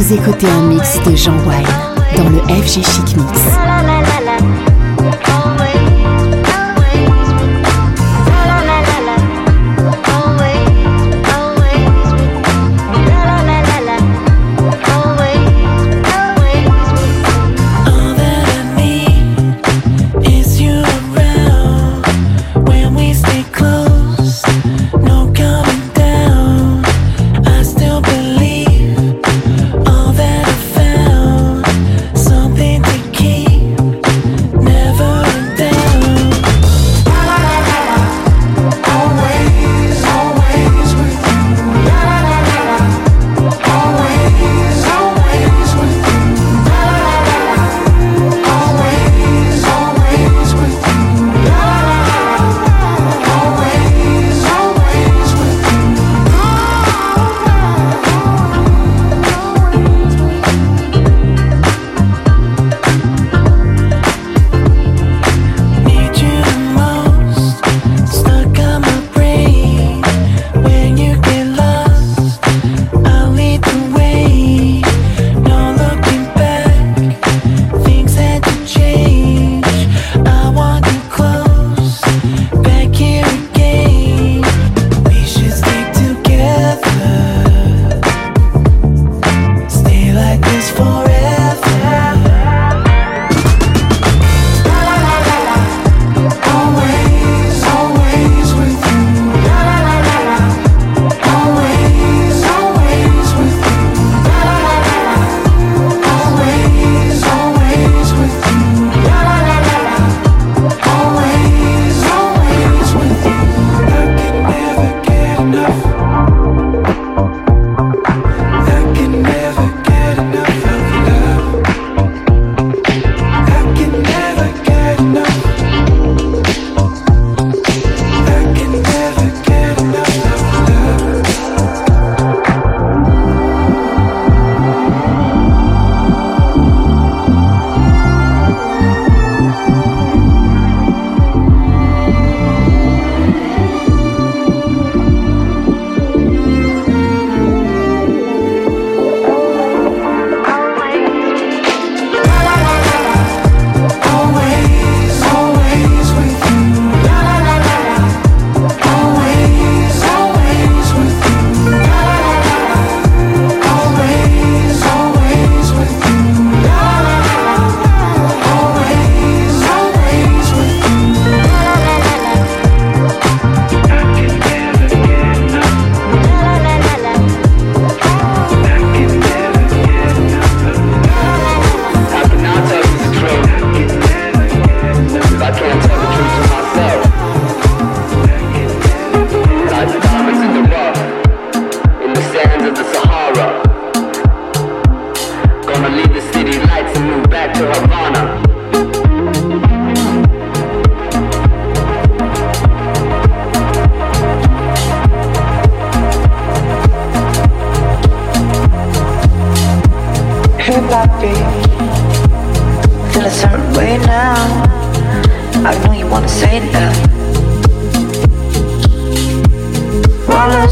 Vous écoutez un mix de Jean Wine dans le FG Chic Mix.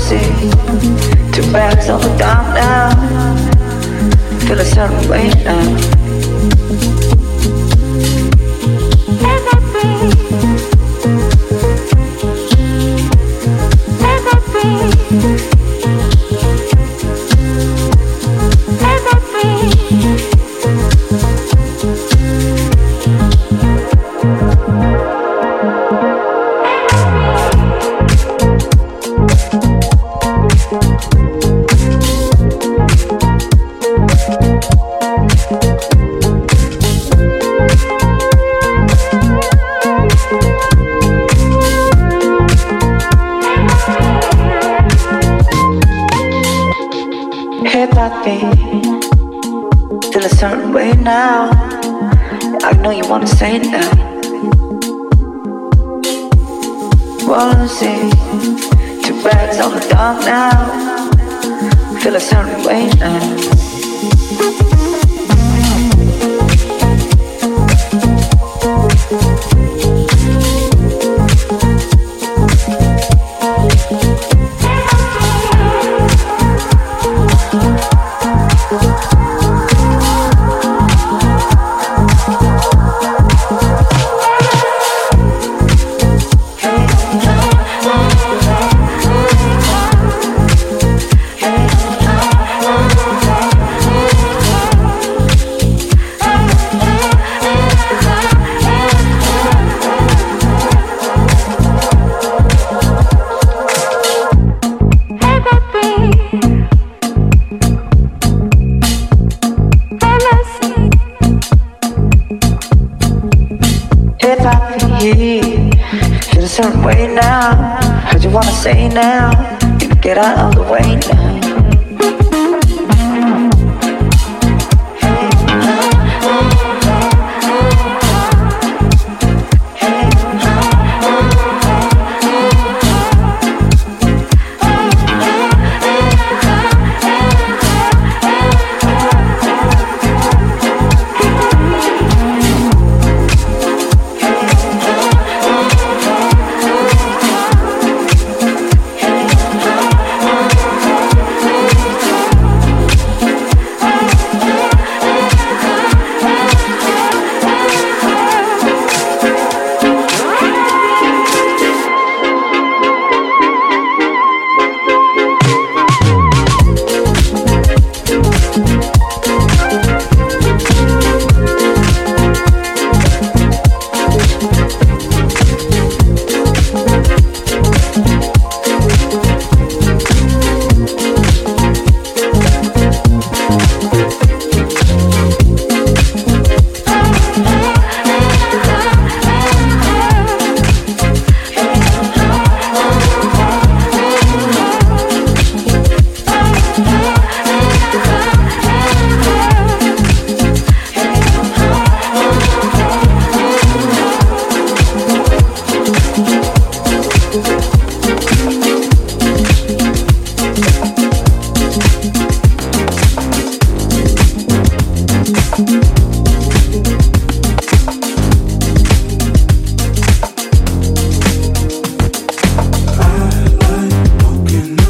see two bags all down now. Feel a certain way now. Turn way now. Cause you wanna say now. Get out of the way now.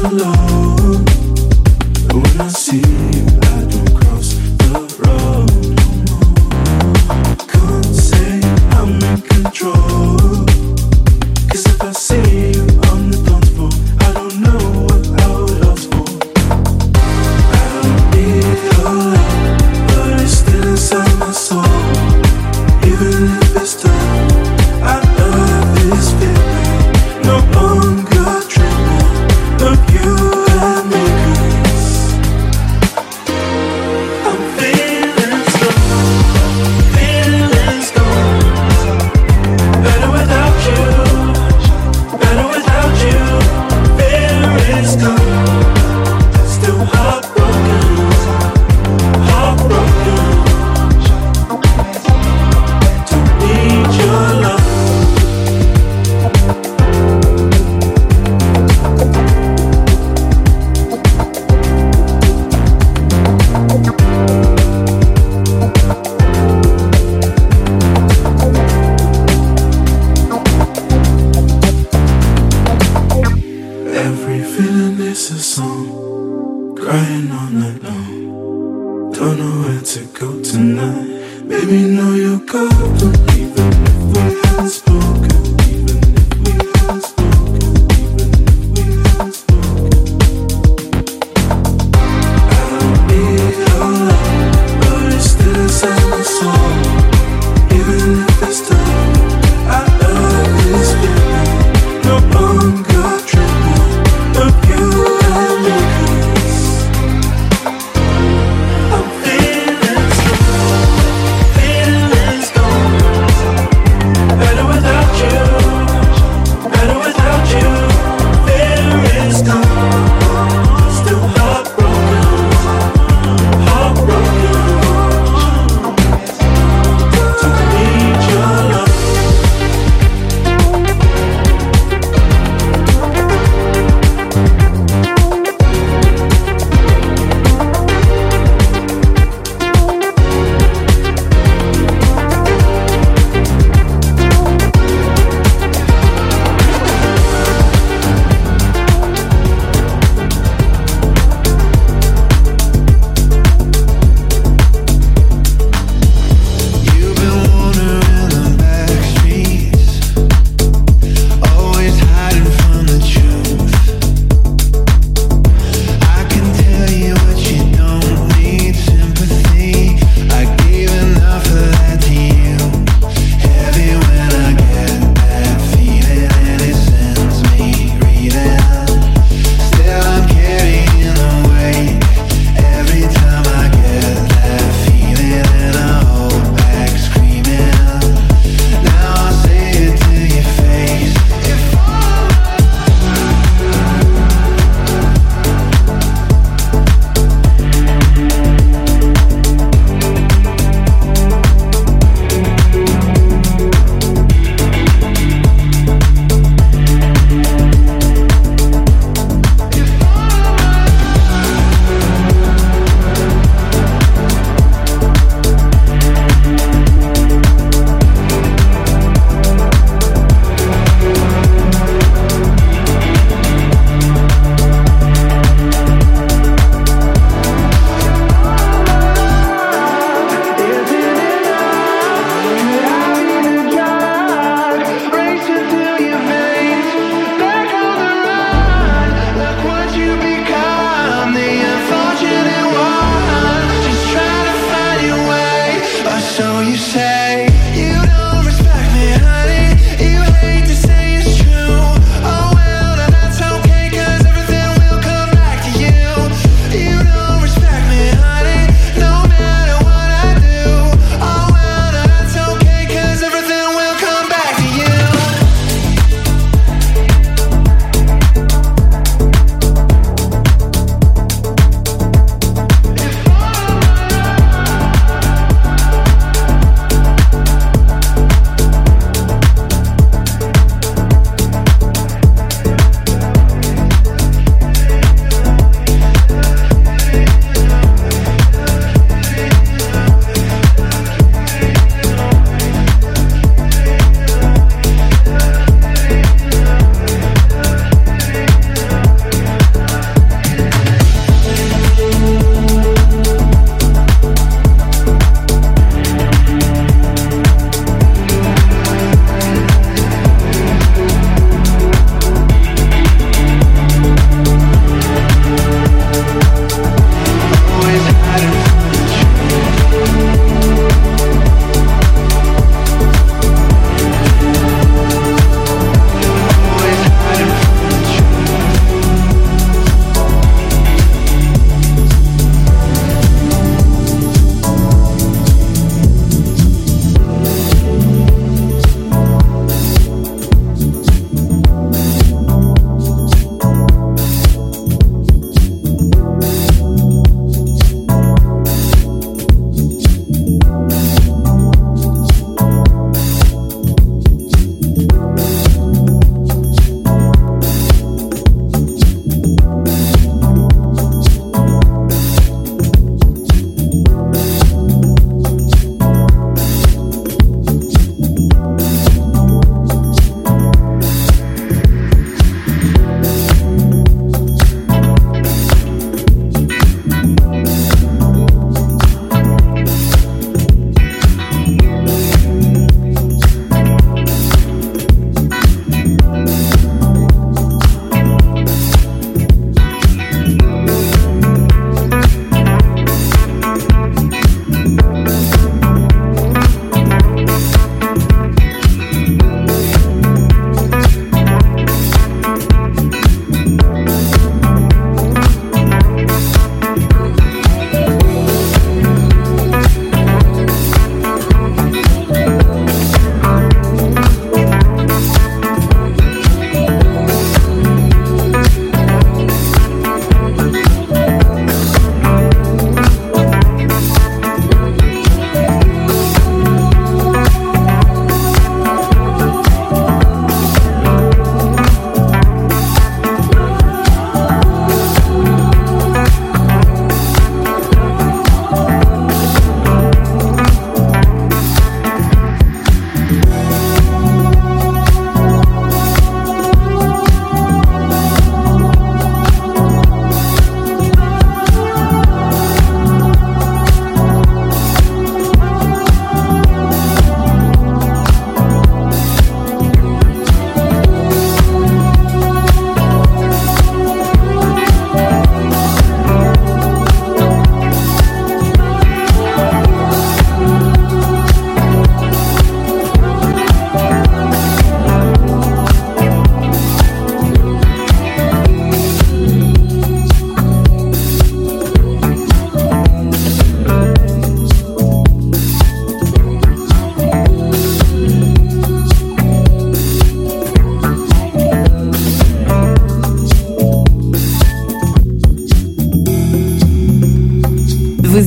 alone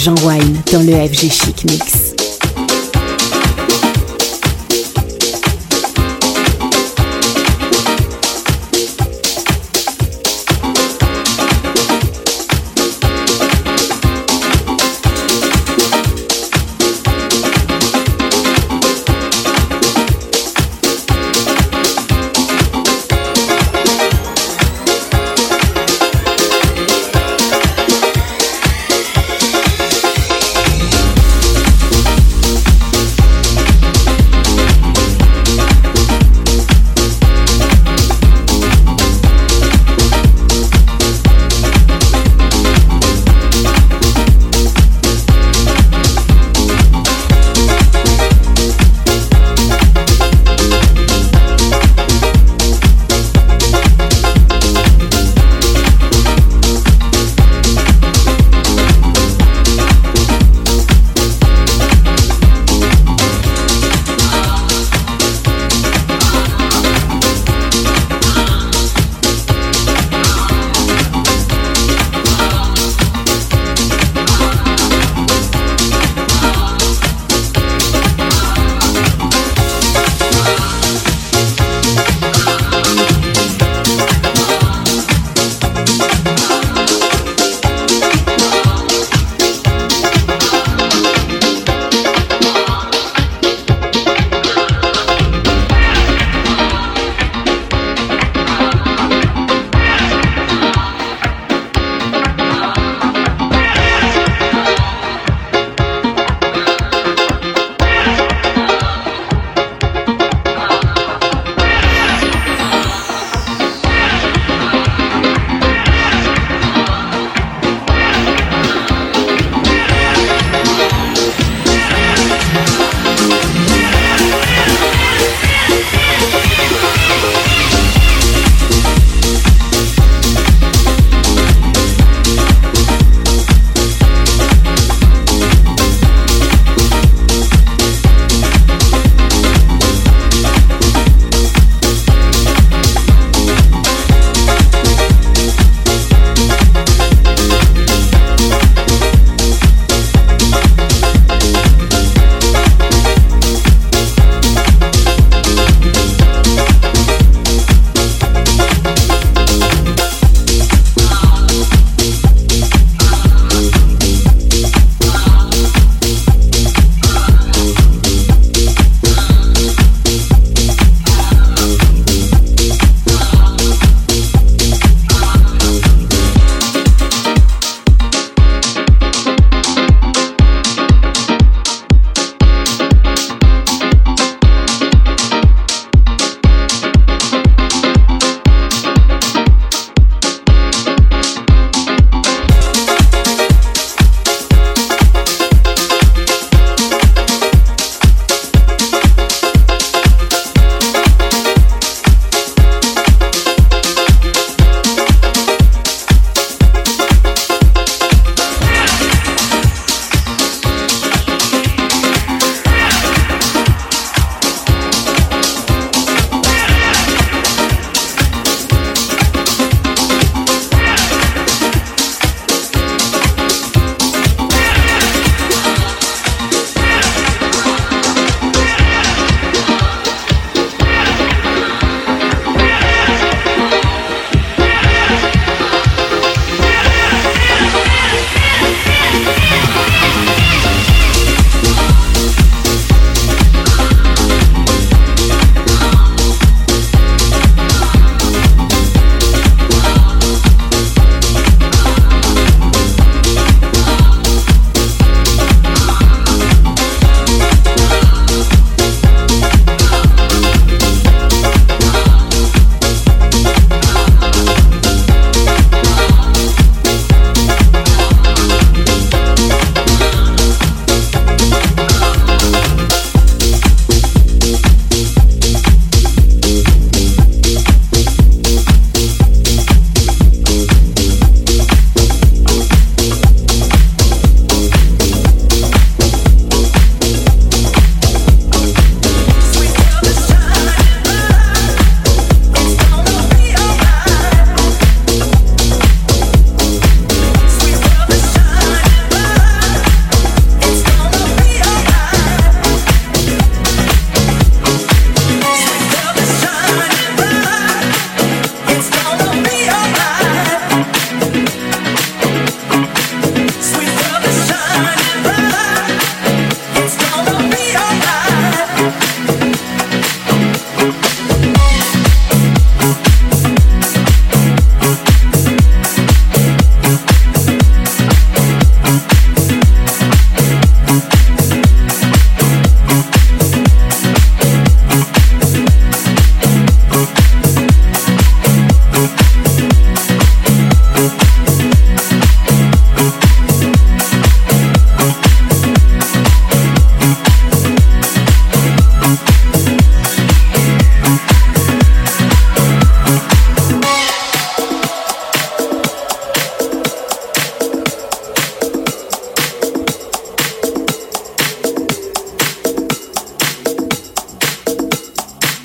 Jean Wine dans le FG Chic Mix.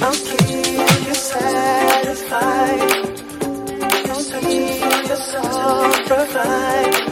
I'll keep you satisfied. I'll keep you satisfied.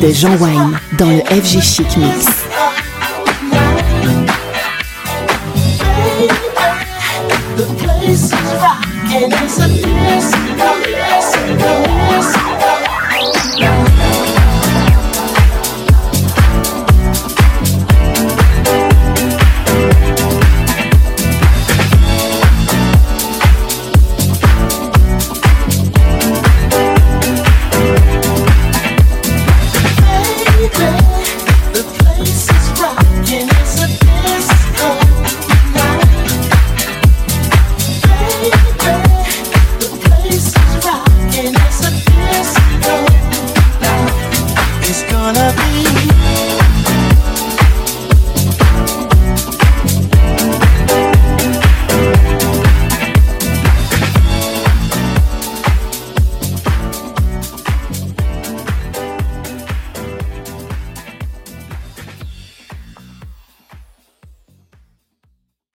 De Jean Wine dans le FG Chic Mix.